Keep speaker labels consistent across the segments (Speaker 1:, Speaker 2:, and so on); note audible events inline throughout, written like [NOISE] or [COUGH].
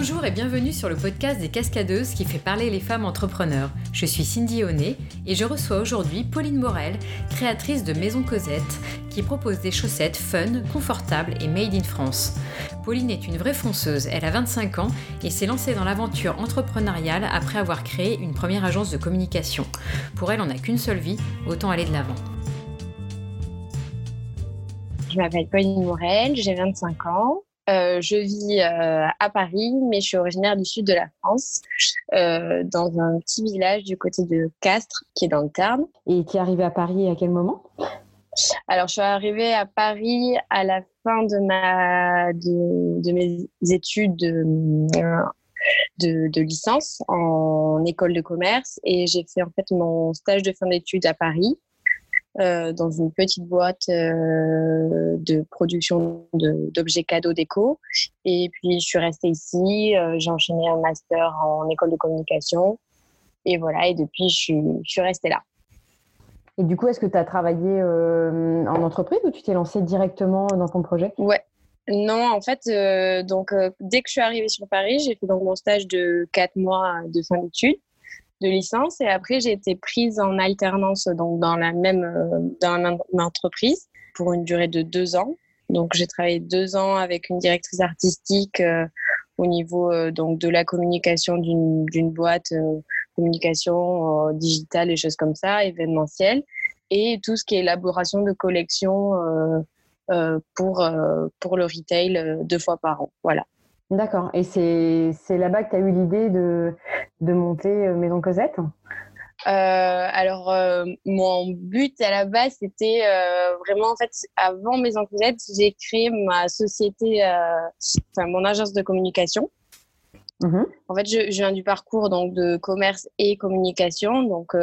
Speaker 1: Bonjour et bienvenue sur le podcast des Cascadeuses qui fait parler les femmes entrepreneurs. Je suis Cindy Honnet et je reçois aujourd'hui Pauline Morel, créatrice de Maison Cosette, qui propose des chaussettes fun, confortables et made in France. Pauline est une vraie fonceuse, elle a 25 ans et s'est lancée dans l'aventure entrepreneuriale après avoir créé une première agence de communication. Pour elle, on n'a qu'une seule vie, autant aller de l'avant.
Speaker 2: Je m'appelle Pauline Morel, j'ai 25 ans. Euh, je vis euh, à Paris, mais je suis originaire du sud de la France, euh, dans un petit village du côté de Castres, qui est dans le Tarn.
Speaker 3: Et tu es arrivée à Paris à quel moment?
Speaker 2: Alors, je suis arrivée à Paris à la fin de, ma, de, de mes études de, de, de, licence en école de commerce et j'ai fait en fait mon stage de fin d'études à Paris. Euh, dans une petite boîte euh, de production d'objets cadeaux déco. Et puis, je suis restée ici. Euh, j'ai enchaîné un master en école de communication. Et voilà, et depuis, je suis, je suis restée là.
Speaker 3: Et du coup, est-ce que tu as travaillé en entreprise ou tu t'es lancée directement dans ton projet?
Speaker 2: Ouais. Non, en fait, donc dès que je suis arrivée sur Paris, j'ai fait donc mon stage de quatre mois de fin d'études de licence et après j'ai été prise en alternance donc dans la même euh, dans la même entreprise pour une durée de deux ans. Donc j'ai travaillé deux ans avec une directrice artistique euh, au niveau euh, donc de la communication d'une boîte communication digitale et choses comme ça, événementielle et tout ce qui est élaboration de collections pour pour le retail deux fois par an. Voilà.
Speaker 3: D'accord. Et c'est là-bas que tu as eu l'idée de, de, monter euh, Maison Cosette?
Speaker 2: Euh, alors, euh, mon but à la base, c'était vraiment, en fait, avant Maison Cosette, j'ai créé ma société, enfin, mon agence de communication. Mmh en fait, je, je, viens du parcours donc, de commerce et communication. Donc,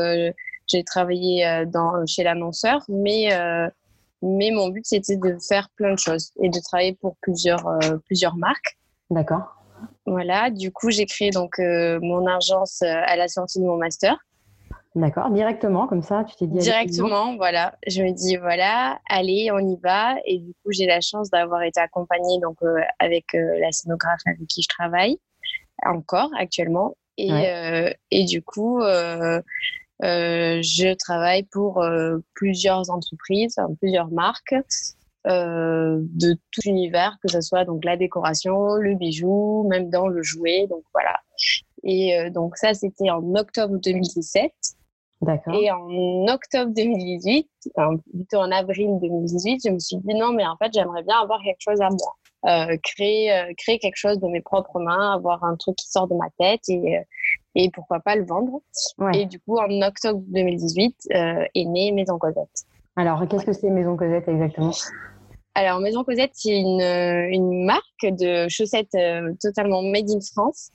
Speaker 2: j'ai travaillé dans, chez l'annonceur, mais, mais mon but, c'était de faire plein de choses et de travailler pour plusieurs, plusieurs marques.
Speaker 3: D'accord.
Speaker 2: Voilà, du coup, j'ai créé donc euh, mon agence euh, à la sortie de mon master.
Speaker 3: D'accord, directement, comme ça, tu t'es dit.
Speaker 2: Directement, voilà. Je me dis, voilà, allez, on y va. Et du coup, j'ai la chance d'avoir été accompagnée donc, euh, avec la scénographe avec qui je travaille, encore actuellement. Et, et du coup, je travaille pour plusieurs entreprises, plusieurs marques. Euh, de tout l'univers, que ce soit donc la décoration, le bijou, même dans le jouet. Donc voilà. Et euh, donc ça, c'était en octobre 2017. D'accord. Et en octobre 2018, enfin, plutôt en avril 2018, je me suis dit non, mais en fait, j'aimerais bien avoir quelque chose à moi. Euh, créer, créer quelque chose de mes propres mains, avoir un truc qui sort de ma tête et, et pourquoi pas le vendre. Et du coup, en octobre 2018 est née Maison Cosette.
Speaker 3: Alors, qu'est-ce que c'est Maison Cosette exactement?
Speaker 2: Alors, Maison Cosette, c'est une, euh, une, marque de chaussettes euh, totalement made in France,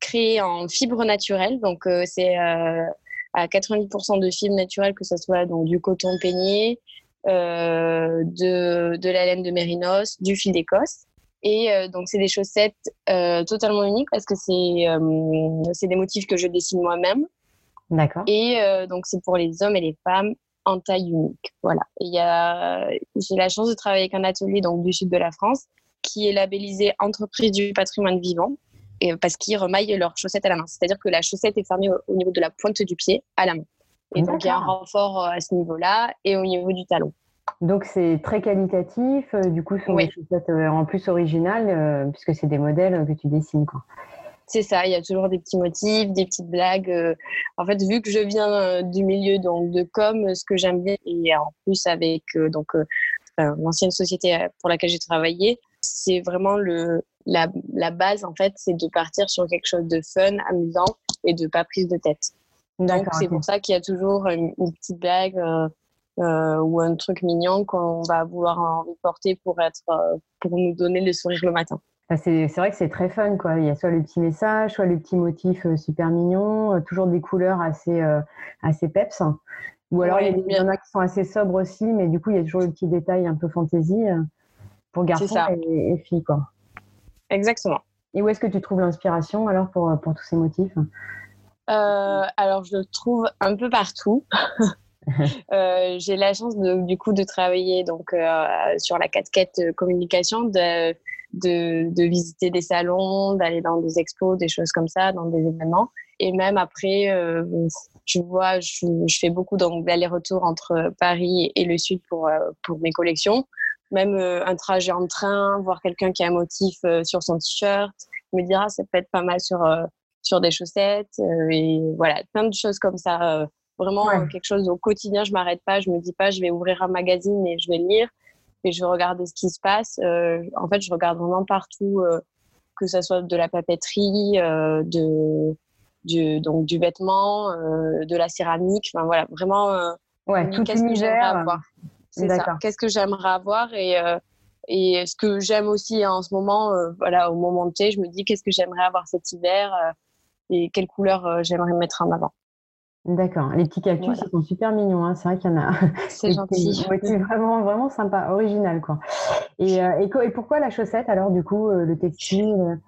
Speaker 2: créée en fibres naturelles. Donc, euh, c'est à 90% de fibres naturelles, que ce soit donc, du coton peigné, de, de, la laine de mérinos, du fil d'Écosse. Et donc, c'est des chaussettes totalement uniques parce que c'est des motifs que je dessine moi-même.
Speaker 3: D'accord.
Speaker 2: Et donc, c'est pour les hommes et les femmes en taille unique. Voilà. Y a, j'ai la chance de travailler avec un atelier donc du sud de la France qui est labellisé entreprise du patrimoine vivant et parce qu'ils remaillent leurs chaussettes à la main. C'est-à-dire que la chaussette est fermée au, niveau de la pointe du pied à la main. Et donc il y a un renfort euh, à ce niveau-là et au niveau du talon.
Speaker 3: Donc c'est très qualitatif. Euh, du coup, ce sont des chaussettes euh, en plus originales puisque c'est des modèles que tu dessines. Quoi.
Speaker 2: C'est ça, il y a toujours des petits motifs, des petites blagues. Euh. En fait, vu que je viens euh, du milieu donc, de com, ce que j'aime bien, et en plus avec euh, donc l'ancienne société pour laquelle j'ai travaillé, c'est vraiment le, la, la, base, en fait, c'est de partir sur quelque chose de fun, amusant et de pas prise de tête. Donc, c'est pour ça qu'il y a toujours une, petite blague euh, ou un truc mignon qu'on va vouloir en porter pour, être, pour nous donner le sourire le matin
Speaker 3: c'est vrai que c'est très fun, quoi. Il y a soit le petit message, soit le petit motif euh, super mignon, euh, toujours des couleurs assez, euh, assez peps. Ou alors, il, y en a qui sont assez sobres aussi, mais du coup, il y a toujours le petit détail un peu fantaisie pour garçons et, filles, quoi.
Speaker 2: Exactement.
Speaker 3: Et où est-ce que tu trouves l'inspiration alors pour, pour tous ces motifs?
Speaker 2: Alors, je le trouve un peu partout. [LAUGHS] [LAUGHS] j'ai la chance de, du coup de travailler donc sur la casquette communication, de, de, de, visiter des salons, d'aller dans des expos, des choses comme ça, dans des événements. Et même après, euh, je vois, je, je, fais beaucoup d'allers-retours entre Paris et le Sud pour, euh, pour mes collections. Même euh, un trajet en train, voir quelqu'un qui a un motif sur son t-shirt, me dira ah, ça peut être pas mal sur, sur des chaussettes. et voilà, plein de choses comme ça. Vraiment quelque chose au quotidien, je m'arrête pas, je me dis pas je vais ouvrir un magazine et je vais lire et je vais regarder ce qui se passe. en fait, je regarde vraiment partout, que ce soit de la papeterie, de du, donc du vêtement, euh, de la céramique. Enfin, voilà, vraiment. Euh,
Speaker 3: ouais, tout qu'est-ce que j'aimerais
Speaker 2: avoir C'est ça. Qu'est-ce que j'aimerais avoir et euh, et ce que j'aime aussi en ce moment, voilà, au moment T, je me dis qu'est-ce que j'aimerais avoir cet hiver et quelles couleurs j'aimerais mettre en avant.
Speaker 3: D'accord. Les petits cactus, ils sont super mignons. Hein. C'est vrai qu'il y en a. [LAUGHS]
Speaker 2: C'est gentil.
Speaker 3: C'est [LAUGHS] vraiment, vraiment sympa, original. Quoi. Et, et, et, pourquoi la chaussette alors, du coup, le textile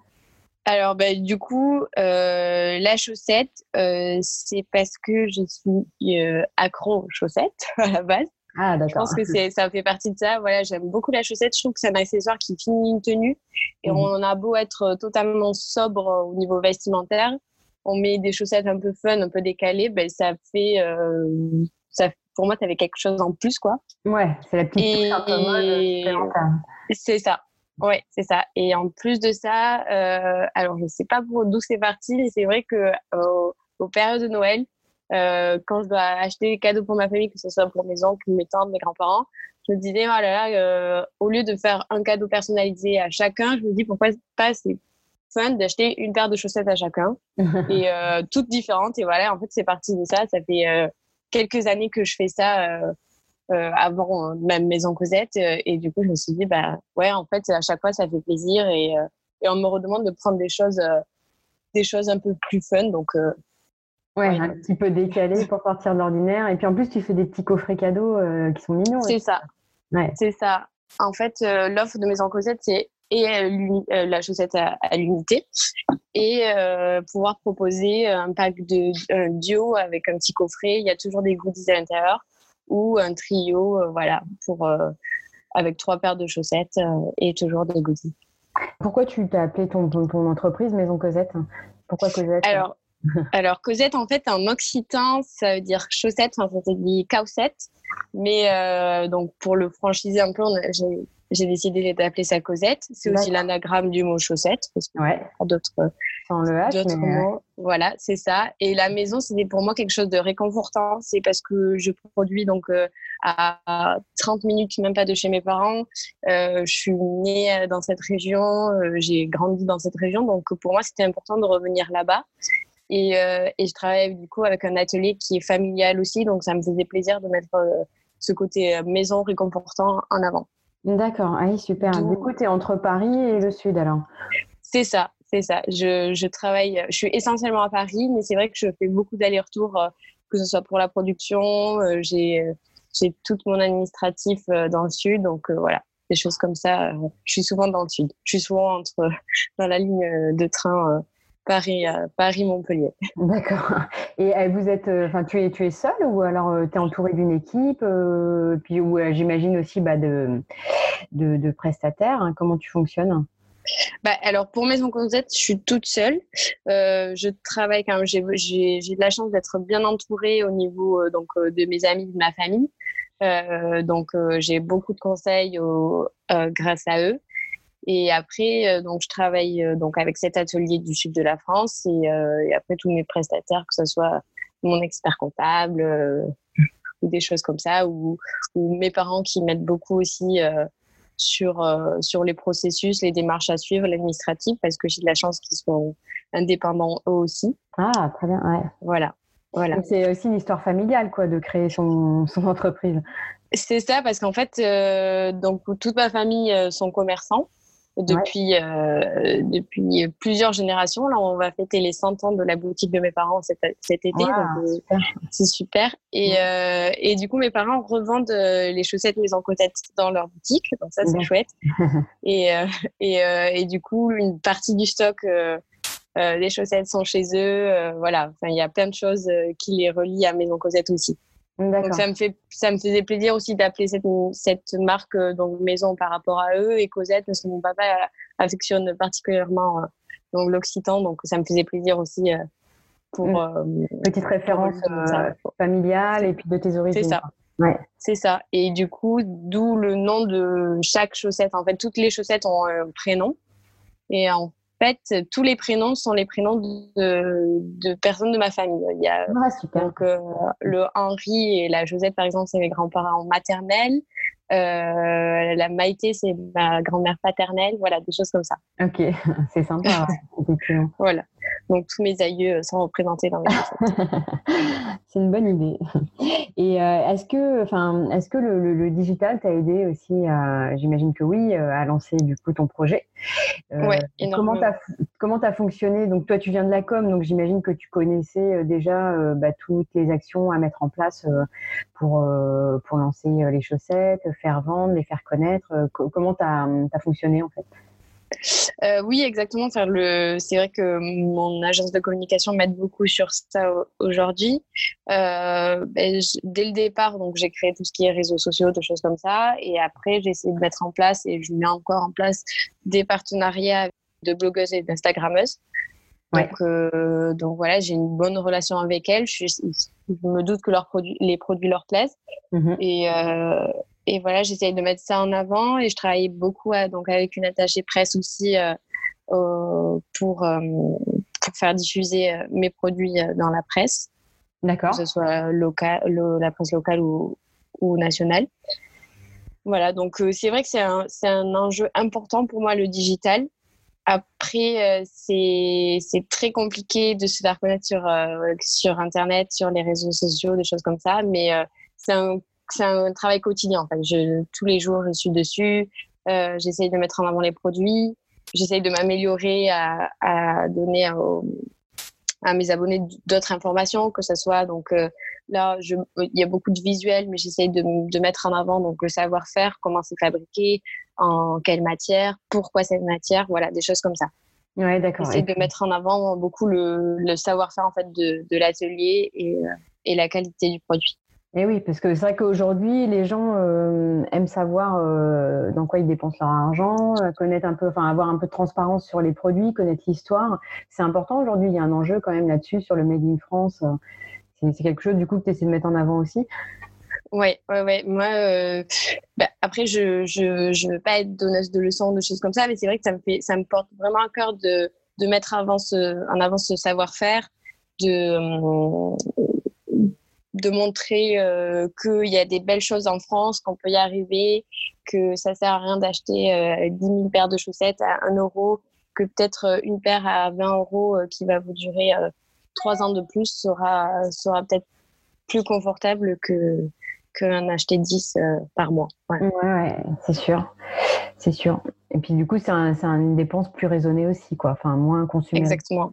Speaker 2: alors, bah, du coup, euh, la chaussette, euh, c'est parce que je suis euh, accro aux chaussettes [LAUGHS] à la base.
Speaker 3: Ah, d'accord.
Speaker 2: Je pense que ça fait partie de ça. Voilà, j'aime beaucoup la chaussette. Je trouve que c'est un accessoire qui finit une tenue. Et mmh. on a beau être totalement sobre au niveau vestimentaire, on met des chaussettes un peu fun, un peu décalées, ben, ça fait. ça, pour moi, tu avais quelque chose en plus, quoi.
Speaker 3: Ouais, c'est la petite et... un peu
Speaker 2: C'est ça. Oui, c'est ça. Et en plus de ça, euh, alors je ne sais pas d'où c'est parti, mais c'est vrai que euh, aux périodes de Noël, euh, quand je dois acheter des cadeaux pour ma famille, que ce soit pour mes oncles, mes tantes, mes grands-parents, je me disais, oh là là, au lieu de faire un cadeau personnalisé à chacun, je me dis pourquoi pas c'est fun d'acheter une paire de chaussettes à chacun [LAUGHS] et toutes différentes. Et voilà, en fait, c'est parti de ça. Ça fait quelques années que je fais ça euh, avant euh, même Maison Cosette. Euh, et du coup, je me suis dit, bah ouais, en fait, à chaque fois, ça fait plaisir et, et on me redemande de prendre des choses, des choses un peu plus fun. Donc,
Speaker 3: Ouais, un petit peu décalé pour sortir de l'ordinaire. Et puis en plus, tu fais des petits coffrets cadeaux qui sont mignons.
Speaker 2: C'est ça. Ouais. C'est ça. En fait, l'offre de Maison Cosette, c'est et la chaussette à, l'unité et pouvoir proposer un pack de un duo avec un petit coffret. Il y a toujours des goodies à l'intérieur ou un trio, euh, voilà, pour, euh, avec trois paires de chaussettes euh, et toujours des goodies.
Speaker 3: Pourquoi tu t'as appelé ton, ton, entreprise Maison Cosette Pourquoi Cosette?
Speaker 2: Alors, alors, Cosette, en fait, en occitan, ça veut dire chaussette, enfin, ça se dit caussette. Mais donc, pour le franchiser un peu, j'ai j'ai décidé d'appeler ça Cosette. C'est aussi l'anagramme du mot chaussette, parce que
Speaker 3: ouais.
Speaker 2: d'autres mots. Voilà, c'est ça. Et la maison, c'était pour moi quelque chose de réconfortant. C'est parce que je produis donc euh, à 30 minutes, même pas de chez mes parents. Euh, je suis née dans cette région, euh, j'ai grandi dans cette région, donc pour moi, c'était important de revenir là-bas. Et, et, je travaille du coup avec un atelier qui est familial aussi, donc ça me faisait plaisir de mettre ce côté maison réconfortant en avant.
Speaker 3: D'accord, ah super. Du coup, tu es entre Paris et le Sud alors
Speaker 2: C'est ça, c'est ça. Je, je, travaille, je suis essentiellement à Paris, mais c'est vrai que je fais beaucoup d'allers-retours, euh, que ce soit pour la production, euh, j'ai j'ai tout mon administratif euh, dans le Sud, donc voilà, des choses comme ça. Je suis souvent dans le Sud. Je suis souvent entre, [LAUGHS] dans la ligne de train Paris, Paris Montpellier.
Speaker 3: D'accord. Et euh, vous êtes, euh, enfin, tu es, tu es seule ou alors euh, tu es entourée d'une équipe, puis ou j'imagine aussi bah, de, de, prestataires. Hein. comment tu fonctionnes?
Speaker 2: Bah, alors pour Maison Cosette, je suis toute seule. je travaille quand même. J'ai de la chance d'être bien entourée au niveau donc de mes amis, de ma famille. donc j'ai beaucoup de conseils grâce à eux. Et après, euh, donc, je travaille euh, donc avec cet atelier du sud de la France et, euh, et après tous mes prestataires, que ce soit mon expert comptable ou des choses comme ça, ou, ou mes parents qui m'aident beaucoup aussi sur, sur les processus, les démarches à suivre, l'administratif, parce que j'ai de la chance qu'ils soient indépendants eux aussi.
Speaker 3: Ah, très bien, ouais.
Speaker 2: Voilà. voilà.
Speaker 3: C'est aussi une histoire familiale, quoi, de créer son, son entreprise.
Speaker 2: C'est ça, parce qu'en fait, donc, toute ma famille sont commerçants depuis, euh, depuis plusieurs générations. Là, on va fêter les 100 ans de la boutique de mes parents cet, cet été. Euh, c'est super. Et, euh, et, du coup, mes parents revendent les chaussettes Maison Cosette dans leur boutique. Donc ça, c'est chouette. [LAUGHS] et, et, et, du coup, une partie du stock des chaussettes sont chez eux. voilà. Enfin, il y a plein de choses qui les relient à Maison Cosette aussi. Donc ça me fait, ça me faisait plaisir aussi d'appeler cette, cette marque donc maison par rapport à eux et Cosette parce que mon papa affectionne particulièrement donc l'occitan, donc ça me faisait plaisir aussi pour
Speaker 3: mmh. petite référence familiale et puis de tes origines.
Speaker 2: C'est ça. Ouais. C'est ça. Et du coup, d'où le nom de chaque chaussette. En fait, toutes les chaussettes ont un prénom. Et en fait, tous les prénoms sont les prénoms de, de personnes de ma famille. Il y a
Speaker 3: ah,
Speaker 2: donc euh, le Henri et la Josette, par exemple, c'est mes grands-parents maternels. Euh, la Maïté, c'est ma grand-mère paternelle. Voilà, des choses comme ça.
Speaker 3: Ok, [LAUGHS] c'est sympa. [LAUGHS]
Speaker 2: voilà. Donc tous mes aïeux sont représentés dans mes [LAUGHS]
Speaker 3: C'est une bonne idée. Et euh, est-ce que, enfin, est-ce que le, digital t'a aidé aussi, j'imagine que oui, euh, à lancer du coup ton projet?
Speaker 2: Euh, ouais,
Speaker 3: comment t'as comment as fonctionné? Donc toi, tu viens de la com, donc j'imagine que tu connaissais déjà bah, toutes les actions à mettre en place pour pour lancer les chaussettes, faire vendre, les faire connaître. comment t'as as fonctionné en fait?
Speaker 2: Euh, oui, exactement. Le, c'est vrai que mon agence de communication m'aide beaucoup sur ça aujourd'hui. Euh, ben, dès le départ, donc j'ai créé tout ce qui est réseaux sociaux, des choses comme ça, et après j'ai essayé de mettre en place et je mets encore en place des partenariats de blogueuses et d'instagrammeuses. Donc, euh, donc voilà, j'ai une bonne relation avec elles. Je, me doute que leurs produits, les produits leur plaisent. Mm-hmm. Et, et voilà, j'essaye de mettre ça en avant et je travaille beaucoup donc avec une attachée presse aussi euh, pour, euh, pour faire diffuser euh, mes produits dans la presse.
Speaker 3: D'accord.
Speaker 2: Que ce soit local, la presse locale ou, ou nationale. Voilà, donc c'est vrai que c'est un, un, enjeu important pour moi, le digital. Après, c'est très compliqué de se faire connaître sur, sur Internet, sur les réseaux sociaux, des choses comme ça, mais c'est un c'est un travail quotidien. En fait. je, tous les jours, je suis dessus. Euh, j'essaye de mettre en avant les produits. J'essaye de m'améliorer à, à, donner à, mes abonnés d'autres informations, que ce soit donc euh, là, je, il y a beaucoup de visuels, mais j'essaye de, de, mettre en avant donc le savoir-faire, comment c'est fabriqué, en quelle matière, pourquoi cette matière, voilà, des choses comme ça.
Speaker 3: Ouais, d'accord.
Speaker 2: J'essaie de mettre en avant beaucoup le, le savoir-faire en fait de, de l'atelier et, euh, et la qualité du produit.
Speaker 3: Et eh oui, parce que c'est vrai qu'aujourd'hui, les gens euh, aiment savoir euh, dans quoi ils dépensent leur argent, euh, connaître un peu, enfin avoir un peu de transparence sur les produits, connaître l'histoire. C'est important aujourd'hui. Il y a un enjeu quand même là-dessus sur le Made in France. C'est quelque chose du coup que tu essaies de mettre en avant aussi.
Speaker 2: Oui, ouais, ouais. Moi, bah, après, je, je, je veux pas être donneuse de leçons, de choses comme ça, mais c'est vrai que ça me fait, ça me porte vraiment à cœur de, de mettre avant ce, en avant ce savoir-faire, de de montrer euh, qu'il y a des belles choses en France, qu'on peut y arriver, que ça sert à rien d'acheter euh, 10 000 paires de chaussettes à 1 euro, que peut-être euh, une paire à 20 euros euh, qui va vous durer 3 ans de plus sera, sera peut-être plus confortable que qu'en acheter 10 par mois.
Speaker 3: Ouais, ouais, c'est sûr. C'est sûr. Et puis du coup, c'est un, une dépense plus raisonnée aussi, quoi. Enfin, moins consumée.
Speaker 2: Exactement.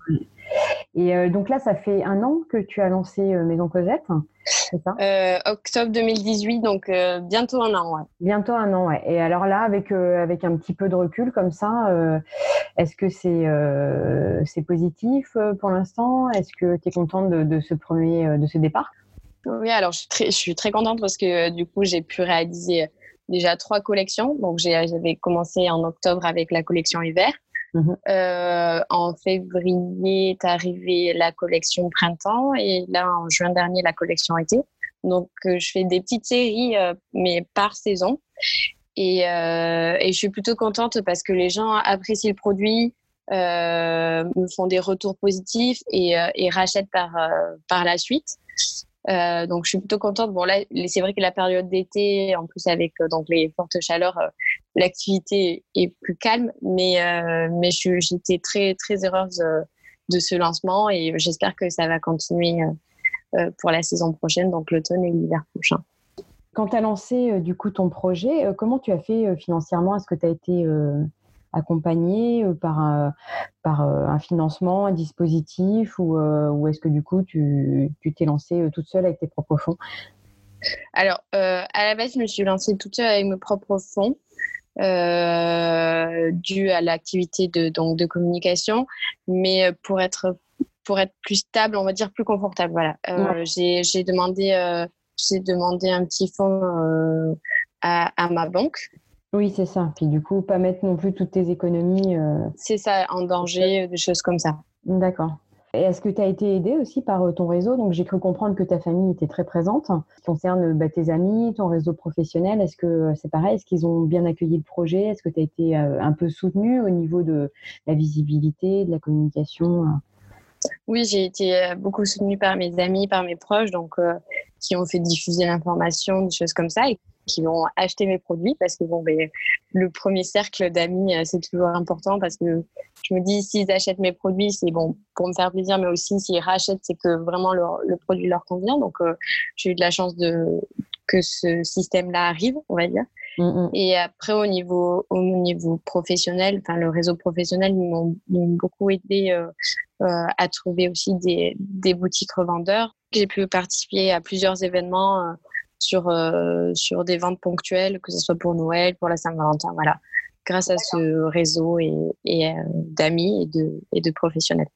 Speaker 3: Et euh, donc là, ça fait un an que tu as lancé euh, Maison Cosette, c'est ça?
Speaker 2: Euh, Octobre 2018, donc bientôt un an, ouais.
Speaker 3: Bientôt un an, ouais. Et alors là, avec, avec un petit peu de recul comme ça, est-ce que c'est c'est positif pour l'instant? Est-ce que tu es contente de, de, ce premier, de ce départ?
Speaker 2: Oui, alors je suis, très, je suis très contente parce que du coup, j'ai pu réaliser déjà trois collections. Donc j'avais commencé en octobre avec la collection hiver. Mhm. Euh, en février est arrivée la collection printemps et là en juin dernier la collection été. Donc euh, je fais des petites séries euh, mais par saison et, je suis plutôt contente parce que les gens apprécient le produit, me font des retours positifs et, et rachètent par par la suite. Donc je suis plutôt contente. Bon là, c'est vrai que la période d'été, en plus avec donc les fortes chaleurs, l'activité est plus calme, mais mais j'étais très très heureuse de ce lancement et j'espère que ça va continuer pour la saison prochaine, donc l'automne et l'hiver prochain.
Speaker 3: Quand tu as lancé du coup ton projet, comment tu as fait financièrement? Est-ce que tu as été accompagné euh, par, un, par euh, un financement, un dispositif ou, euh, ou est-ce que du coup tu t'es lancée toute seule avec tes propres fonds?
Speaker 2: Alors, à la base, je me suis lancée toute seule avec mes propres fonds. Euh, dû à l'activité de, donc, de communication, mais pour être, pour être plus stable, on va dire plus confortable. Voilà. J'ai demandé j'ai demandé un petit fonds à, à, ma banque.
Speaker 3: Oui, c'est ça. Puis du coup, pas mettre non plus toutes tes économies.
Speaker 2: C'est ça, en danger, des choses comme ça.
Speaker 3: D'accord. Est-ce que tu as été aidée aussi par euh, ton réseau? Donc, j'ai cru comprendre que ta famille était très présente. Ce qui concerne bah, tes amis, ton réseau professionnel, est-ce que euh, c'est pareil? Est-ce qu'ils ont bien accueilli le projet? Est-ce que tu as été euh, un peu soutenue au niveau de la visibilité, de la communication
Speaker 2: oui, j'ai été beaucoup soutenue par mes amis, par mes proches, donc qui ont fait diffuser l'information, des choses comme ça, qui vont acheter mes produits parce que bon, ben, le premier cercle d'amis, euh, c'est toujours important parce que je me dis, s'ils achètent mes produits, c'est bon pour me faire plaisir, mais aussi s'ils rachètent, c'est que vraiment le produit leur convient. Donc, euh, j'ai eu de la chance de, que ce système-là arrive, on va dire. Mm, mm. Et après, au niveau, au niveau professionnel, enfin, le réseau professionnel, ils m'ont beaucoup aidé euh, à trouver aussi des, des boutiques revendeurs. J'ai pu participer à plusieurs événements sur, euh, sur des ventes ponctuelles, que ce soit pour Noël, pour la Saint-Valentin, voilà, grâce à ce réseau et, et euh, d'amis et de, et de professionnels.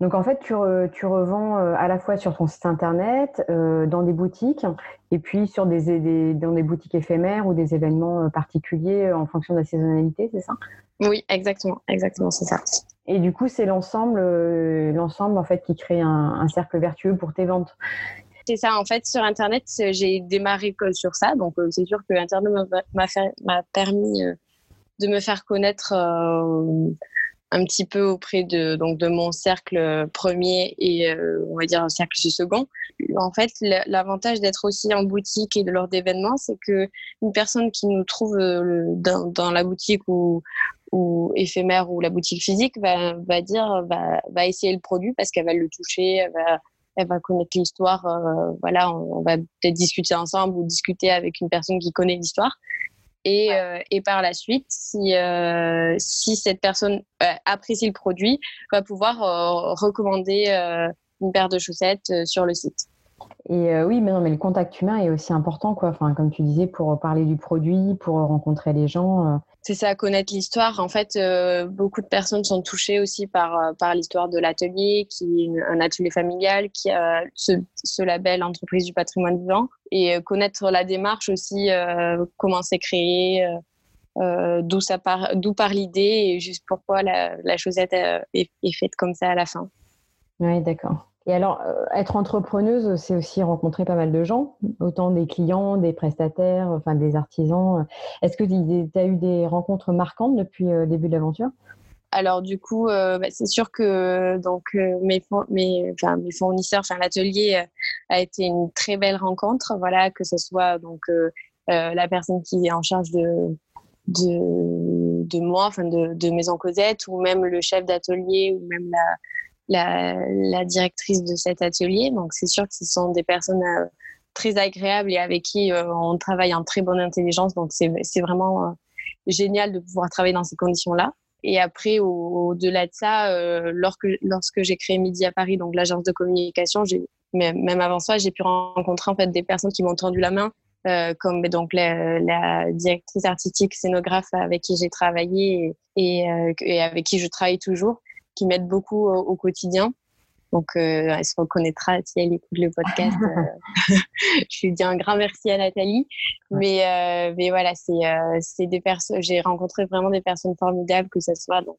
Speaker 3: Donc en fait, tu, tu, revends euh, à la fois sur ton site internet, dans des boutiques, et puis sur des, des, dans des boutiques éphémères ou des événements particuliers en fonction de la saisonnalité, c'est ça?
Speaker 2: Oui, exactement, exactement, c'est ça.
Speaker 3: Et du coup, c'est l'ensemble, l'ensemble en fait qui crée un, un, cercle vertueux pour tes ventes
Speaker 2: c'est ça. En fait, sur Internet, j'ai démarré sur ça. Donc, euh, c'est sûr que Internet m'a permis euh, de me faire connaître euh, un petit peu auprès de, donc, de mon cercle premier et, on va dire, un cercle second. En fait, l'avantage d'être aussi en boutique et de lors d'événements, c'est que une personne qui nous trouve dans, la boutique ou, éphémère ou la boutique physique va, dire, va, essayer le produit parce qu'elle va le toucher, va elle va connaître l'histoire. Euh, voilà, on, va peut-être discuter ensemble ou discuter avec une personne qui connaît l'histoire. Et, euh, et, par la suite, si, euh, si cette personne apprécie le produit, va pouvoir recommander une paire de chaussettes sur le site.
Speaker 3: Et oui, mais non, mais le contact humain est aussi important, quoi. Enfin, comme tu disais, pour parler du produit, pour rencontrer les gens
Speaker 2: c'est ça, connaître l'histoire. En fait, euh, beaucoup de personnes sont touchées aussi par, euh, par l'histoire de l'atelier, qui est un atelier familial, qui a ce, label entreprise du patrimoine vivant. Et euh, connaître la démarche aussi, comment c'est créé, d'où part, part l'idée et juste pourquoi la, la chaussette est, est, faite comme ça à la fin.
Speaker 3: Oui, d'accord. Et alors, euh, être entrepreneuse, c'est aussi rencontrer pas mal de gens, autant des clients, des prestataires, enfin des artisans. Est-ce que tu as eu des rencontres marquantes depuis le début de l'aventure?
Speaker 2: Alors du coup, euh, bah, c'est sûr que donc euh, mes, mes, enfin, mes fournisseurs, enfin l'atelier a été une très belle rencontre. Voilà, que ce soit donc la personne qui est en charge de de, de moi, enfin de, de Maison Cosette, ou même le chef d'atelier, ou même la la, directrice de cet atelier. Donc, c'est sûr que ce sont des personnes euh, très agréables et avec qui euh, on travaille en très bonne intelligence. Donc, c'est vraiment euh, génial de pouvoir travailler dans ces conditions-là. Et après, au-delà de ça, lorsque, lorsque j'ai créé Midi à Paris, donc l'agence de communication, même avant ça, j'ai pu rencontrer en fait des personnes qui m'ont tendu la main, comme donc la, directrice artistique scénographe avec qui j'ai travaillé et, et, avec qui je travaille toujours, qui m'aide beaucoup au, quotidien. Donc, euh, elle se reconnaîtra si elle écoute le podcast. [LAUGHS] Euh, [LAUGHS] je lui dis un grand merci à Nathalie. Mais, euh, mais voilà, c'est des personnes. J'ai rencontré vraiment des personnes formidables, que ce soit donc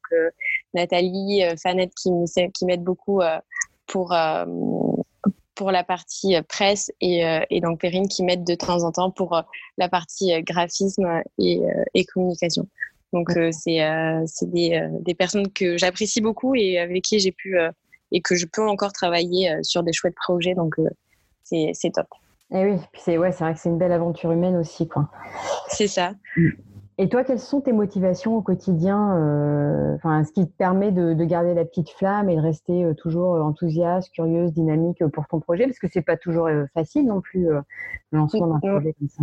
Speaker 2: Nathalie, Fanette qui m'aide beaucoup pour pour la partie presse et, et donc Perrine qui m'aide de temps en temps pour la partie graphisme et, et communication. Donc, euh, c'est euh, des, euh, des, personnes que j'apprécie beaucoup et avec qui j'ai pu et que je peux encore travailler sur des chouettes projets. Donc, c'est top.
Speaker 3: Et eh oui, c'est ouais, vrai que c'est une belle aventure humaine aussi.
Speaker 2: C'est ça.
Speaker 3: Et toi, quelles sont tes motivations au quotidien enfin, Ce qui te permet de, de, garder la petite flamme et de rester toujours enthousiaste, curieuse, dynamique pour ton projet? Parce que c'est pas toujours facile non plus, le lancement d'un projet comme ça.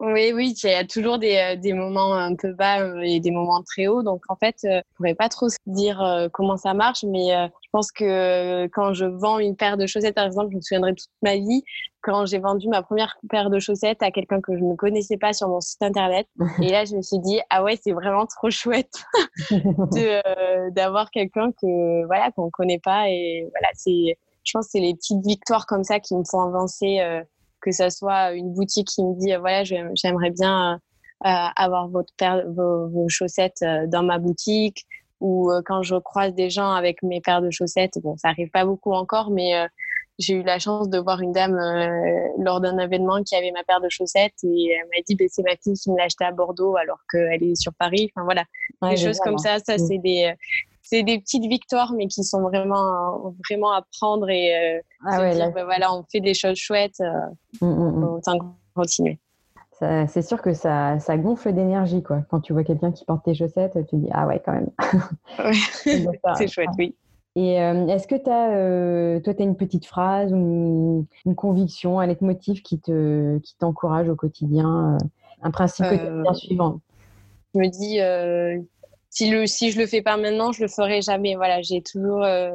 Speaker 2: Oui, oui, il y a toujours des, euh, des, moments un peu bas euh, et des moments très hauts. Donc, en fait, euh, je pourrais pas trop dire comment ça marche, mais je pense que quand je vends une paire de chaussettes, par exemple, je me souviendrai toute ma vie quand j'ai vendu ma première paire de chaussettes à quelqu'un que je ne connaissais pas sur mon site internet. [LAUGHS] Et là, je me suis dit, ah ouais, c'est vraiment trop chouette [LAUGHS] d'avoir quelqu'un que voilà qu'on connaît pas. Et voilà, c'est, je pense, que c'est les petites victoires comme ça qui me font avancer que ça soit une boutique qui me dit voilà j'aimerais bien avoir votre paire, vos, chaussettes dans ma boutique ou quand je croise des gens avec mes paires de chaussettes bon ça arrive pas beaucoup encore mais j'ai eu la chance de voir une dame lors d'un événement qui avait ma paire de chaussettes et elle m'a dit bah, c'est ma fille qui me l'a acheté à Bordeaux alors qu'elle est sur Paris. Enfin voilà, des choses comme ça, ça mm. c'est des c'est des petites victoires, mais qui sont vraiment, vraiment à prendre et euh, ah dire, bah, voilà, on fait des choses chouettes, euh, mm, mm, mm. autant continuer.
Speaker 3: C'est sûr que ça, ça gonfle d'énergie, quoi. Quand tu vois quelqu'un qui porte tes chaussettes, tu dis, ah ouais, quand même. [LAUGHS] [LAUGHS] [LAUGHS]
Speaker 2: c'est chouette, oui.
Speaker 3: Et euh, est-ce que tu as, toi, tu as une petite phrase ou une, conviction, un leitmotiv qui te, qui t'encourage au quotidien, un principe quotidien suivant
Speaker 2: Je me dis, si le si je le fais pas maintenant, je le ferai jamais. Voilà, j'ai toujours euh,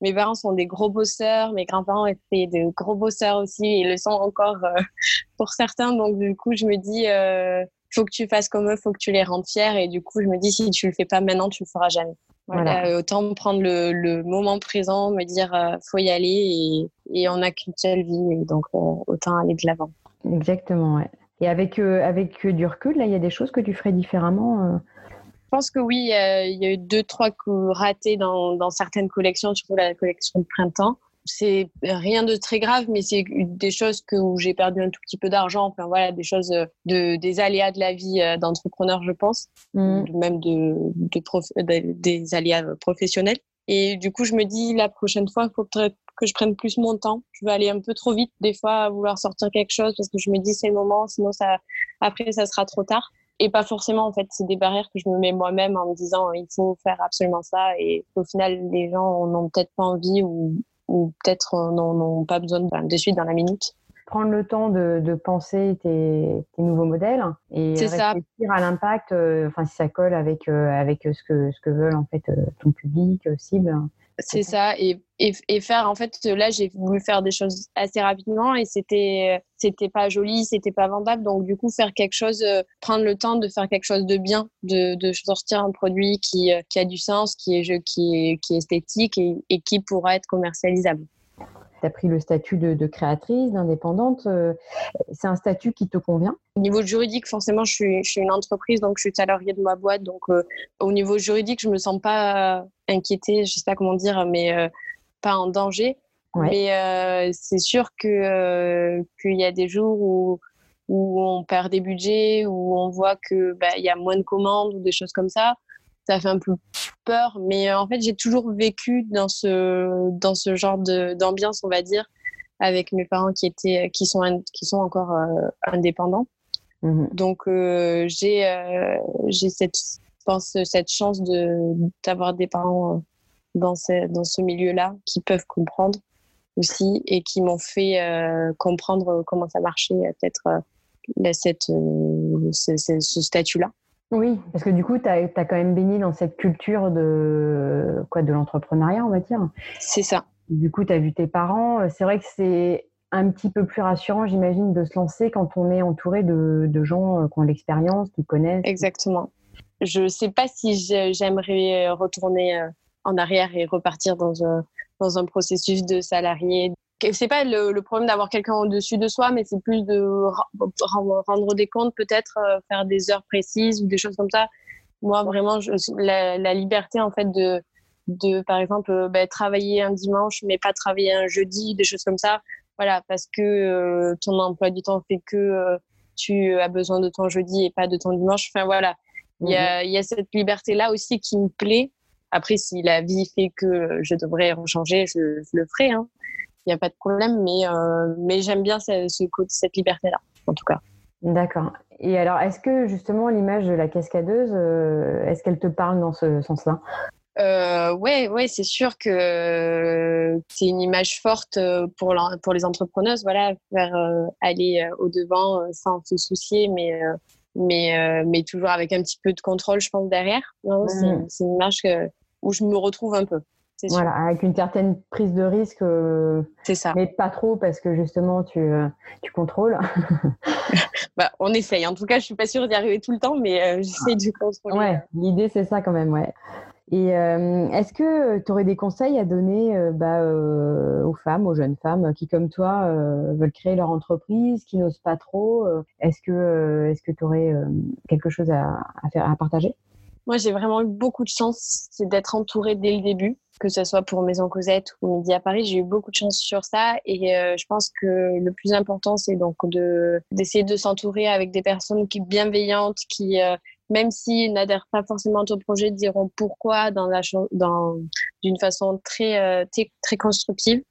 Speaker 2: mes parents sont des gros bosseurs, mes grands-parents étaient de gros bosseurs aussi et le sont encore euh, [LAUGHS] pour certains. Donc du coup, je me dis euh, faut que tu fasses comme eux, faut que tu les rendes fiers et du coup, je me dis si tu le fais pas maintenant, tu le feras jamais. Voilà, autant prendre le, le, moment présent, me dire faut y aller et, et on n'a qu'une seule vie et donc autant aller de l'avant.
Speaker 3: Exactement, ouais. Et avec, avec du recul, là, il y a des choses que tu ferais différemment
Speaker 2: pense que oui, il y a eu deux, trois coups ratés dans, dans certaines collections, surtout la collection de printemps c'est rien de très grave, mais c'est des choses que, où j'ai perdu un tout petit peu d'argent. Enfin voilà, des choses de des aléas de la vie euh, d'entrepreneur, je pense, mmh. même de, de, des aléas professionnels. Et du coup, je me dis la prochaine fois, il faut peut-être que je prenne plus mon temps. Je vais aller un peu trop vite des fois à vouloir sortir quelque chose parce que je me dis c'est le moment, sinon ça après ça sera trop tard et pas forcément en fait c'est des barrières que je me mets moi-même en me disant il faut faire absolument ça et au final les gens n'ont peut-être pas envie ou, ou peut-être n'ont pas besoin de, suite dans la minute.
Speaker 3: Prendre le temps de, de penser tes, tes, nouveaux modèles et réfléchir à l'impact euh, enfin si ça colle avec euh, avec ce que ce que veulent en fait euh, ton public cible
Speaker 2: c'est ça. Et, et, faire, en fait, là, j'ai voulu faire des choses assez rapidement et c'était, c'était pas joli, c'était pas vendable. Donc, du coup, faire quelque chose, euh, prendre le temps de faire quelque chose de bien, de, de sortir un produit qui, euh, qui, a du sens, qui est, qui est, qui est esthétique et, et qui pourra être commercialisable
Speaker 3: tu as pris le statut de, créatrice, d'indépendante. Euh, c'est un statut qui te convient?
Speaker 2: Au niveau juridique, forcément, je suis, je suis une entreprise, donc je suis salariée de ma boîte. Donc, euh, au niveau juridique, je me sens pas inquiétée, je sais pas comment dire, mais euh, pas en danger. Mais c'est sûr qu'il y a des jours où où on perd des budgets, où on voit que bah, y a moins de commandes ou des choses comme ça ça fait un peu peur. Mais euh, en fait, j'ai toujours vécu dans ce, dans ce genre d'ambiance, on va dire, avec mes parents qui, étaient, qui, sont, qui sont encore euh, indépendants. Mhm. Donc, euh, j'ai cette, pense, cette chance d'avoir des parents dans ce, dans ce milieu-là qui peuvent comprendre aussi et qui m'ont fait comprendre comment ça marchait, peut-être cette, ce, ce statut-là.
Speaker 3: Oui, parce que du coup, tu as, quand même baigné dans cette culture de quoi de l'entrepreneuriat, on va dire.
Speaker 2: C'est ça.
Speaker 3: Du coup, tu as vu tes parents. C'est vrai que c'est un petit peu plus rassurant, j'imagine, de se lancer quand on est entouré de, gens euh, qui ont l'expérience, qui connaissent.
Speaker 2: Exactement. Je ne sais pas si j'aimerais retourner euh, en arrière et repartir dans un, dans un processus de salarié c'est pas le, problème d'avoir quelqu'un au-dessus de soi, mais c'est plus de rendre des comptes, peut-être euh, faire des heures précises ou des choses comme ça. Moi, vraiment, la, liberté, en fait, de, de par exemple, euh, bah, travailler un dimanche, mais pas travailler un jeudi, des choses comme ça. Voilà, parce que euh, ton emploi du temps fait que tu as besoin de ton jeudi et pas de ton dimanche. Enfin, voilà. Il y, a, mhm. y a cette liberté-là aussi qui me plaît. Après, si la vie fait que je devrais changer, je, je le ferai. Hein il n'y a pas de problème, mais, euh, mais j'aime bien ce, cette liberté-là, en tout cas.
Speaker 3: D'accord. Et alors, est-ce que justement l'image de la cascadeuse, euh, est-ce qu'elle te parle dans ce sens-là?
Speaker 2: Euh, ouais, ouais, c'est sûr que c'est une image forte pour, pour les entrepreneuses, voilà, faire aller au devant sans se soucier, mais mais mais toujours avec un petit peu de contrôle, je pense derrière. Mmh. C'est une image où je me retrouve un peu.
Speaker 3: Voilà, avec une certaine prise de risque. Euh,
Speaker 2: c'est ça.
Speaker 3: Mais pas trop parce que justement, tu, euh, tu contrôles. [LAUGHS]
Speaker 2: bah, on essaye. En tout cas, je suis pas sûre d'y arriver tout le temps, mais euh, j'essaie de contrôler.
Speaker 3: Ouais, l'idée, c'est ça quand même, ouais. Et est-ce que tu aurais des conseils à donner bah, aux femmes, aux jeunes femmes qui, comme toi, veulent créer leur entreprise, qui n'osent pas trop Est-ce que est-ce que tu aurais quelque chose à, faire, à partager?
Speaker 2: Moi, j'ai vraiment eu beaucoup de chance, c'est d'être entourée dès le début, que ce soit pour Maison Cosette ou Midi à Paris. J'ai eu beaucoup de chance sur ça et euh, je pense que le plus important, c'est donc de d'essayer de s'entourer avec des personnes qui bienveillantes, qui euh, même s'ils n'adhèrent pas forcément ton projet, diront pourquoi d'une façon très euh, très constructive.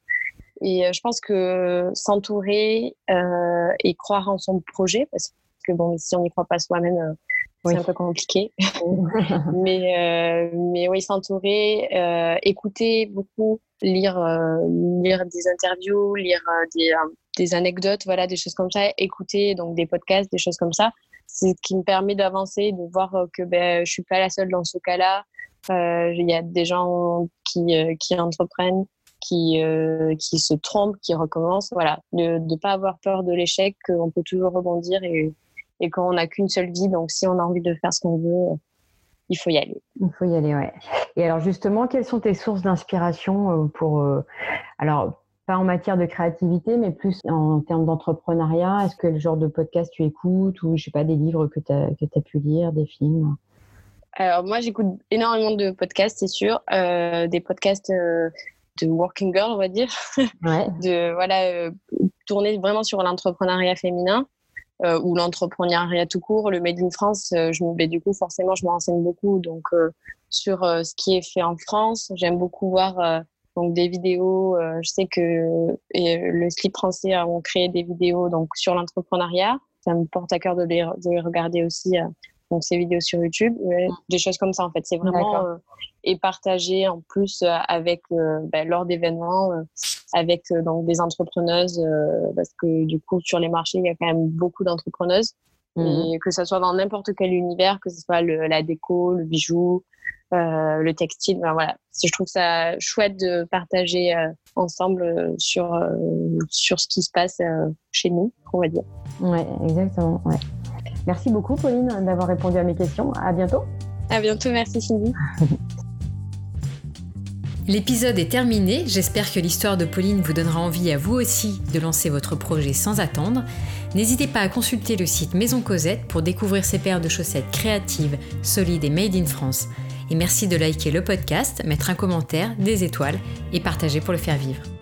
Speaker 2: Et je pense que s'entourer et croire en son projet, parce que bon, si on n'y croit pas soi-même c'est un peu compliqué. [LAUGHS] mais, euh, mais oui, s'entourer, euh, écouter beaucoup, lire, euh, lire des interviews, lire des, des, anecdotes, voilà, des choses comme ça, écouter donc des podcasts, des choses comme ça. C'est ce qui me permet d'avancer, de voir que ben, je suis pas la seule dans ce cas-là. Il y a des gens qui, qui entreprennent, qui, qui se trompent, qui recommencent. Voilà, de ne pas avoir peur de l'échec, qu'on peut toujours rebondir et et qu'on n'a qu'une seule vie. Donc, si on a envie de faire ce qu'on veut, il faut y aller.
Speaker 3: Il faut y aller, ouais. Et alors, justement, quelles sont tes sources d'inspiration euh, pour. Euh, alors, pas en matière de créativité, mais plus en termes d'entrepreneuriat? Est-ce que le genre de podcast tu écoutes ou, je sais pas, des livres que tu as, as, pu lire, des films?
Speaker 2: Alors, moi, j'écoute énormément de podcasts, c'est sûr. Euh, des podcasts de working girl, on va dire. Ouais. [LAUGHS] de, voilà, tourner vraiment sur l'entrepreneuriat féminin. Euh, ou l'entrepreneuriat tout court, le Made in France, euh, je me, du coup, forcément, je me renseigne beaucoup donc, euh, sur ce qui est fait en France. J'aime beaucoup voir donc, des vidéos. je sais que le slip français a créé des vidéos donc, sur l'entrepreneuriat. Ça me porte à cœur de les, de les regarder aussi donc ces vidéos sur YouTube, des choses comme ça en fait. C'est vraiment et partager en plus avec ben, lors d'événements avec euh, donc des entrepreneuses euh, parce que du coup sur les marchés il y a quand même beaucoup d'entrepreneuses mhm. et que ce soit dans n'importe quel univers que ce soit le, la déco le bijou euh, le textile ben voilà je trouve ça chouette de partager ensemble sur sur ce qui se passe chez nous on va dire
Speaker 3: ouais exactement ouais. Merci beaucoup Pauline d'avoir répondu à mes questions à bientôt
Speaker 2: à bientôt merci Cindy [LAUGHS]
Speaker 1: L'épisode est terminé, j'espère que l'histoire de Pauline vous donnera envie à vous aussi de lancer votre projet sans attendre. N'hésitez pas à consulter le site Maison Cosette pour découvrir ces paires de chaussettes créatives, solides et made in France. Et merci de liker le podcast, mettre un commentaire, des étoiles et partager pour le faire vivre.